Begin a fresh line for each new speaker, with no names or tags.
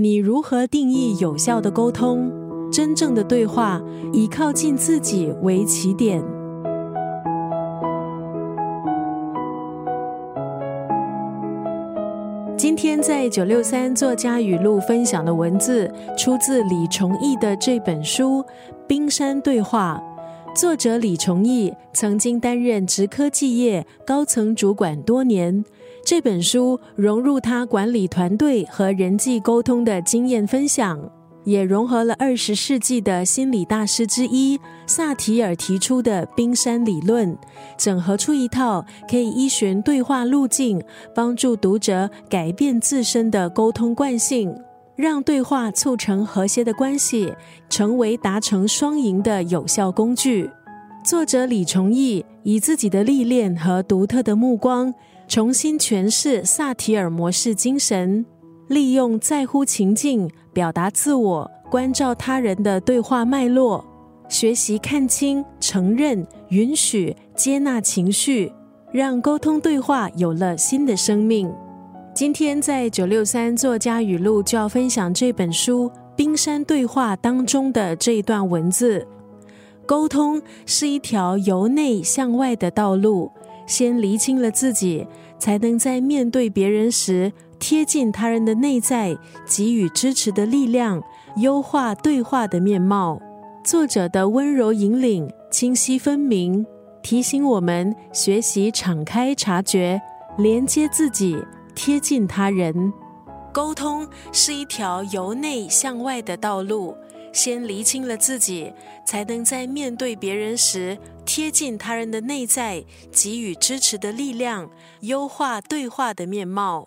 你如何定义有效的沟通？真正的对话以靠近自己为起点。今天在九六三作家语录分享的文字，出自李崇义的这本书《冰山对话》。作者李崇义曾经担任职科技业高层主管多年。这本书融入他管理团队和人际沟通的经验分享，也融合了二十世纪的心理大师之一萨提尔提出的冰山理论，整合出一套可以依循对话路径，帮助读者改变自身的沟通惯性，让对话促成和谐的关系，成为达成双赢的有效工具。作者李崇义以自己的历练和独特的目光。重新诠释萨提尔模式精神，利用在乎情境表达自我、关照他人的对话脉络，学习看清、承认、允许、接纳情绪，让沟通对话有了新的生命。今天在九六三作家语录就要分享这本书《冰山对话》当中的这一段文字：沟通是一条由内向外的道路。先厘清了自己，才能在面对别人时贴近他人的内在，给予支持的力量，优化对话的面貌。作者的温柔引领，清晰分明，提醒我们学习敞开察觉，连接自己，贴近他人。沟通是一条由内向外的道路。先厘清了自己，才能在面对别人时贴近他人的内在，给予支持的力量，优化对话的面貌。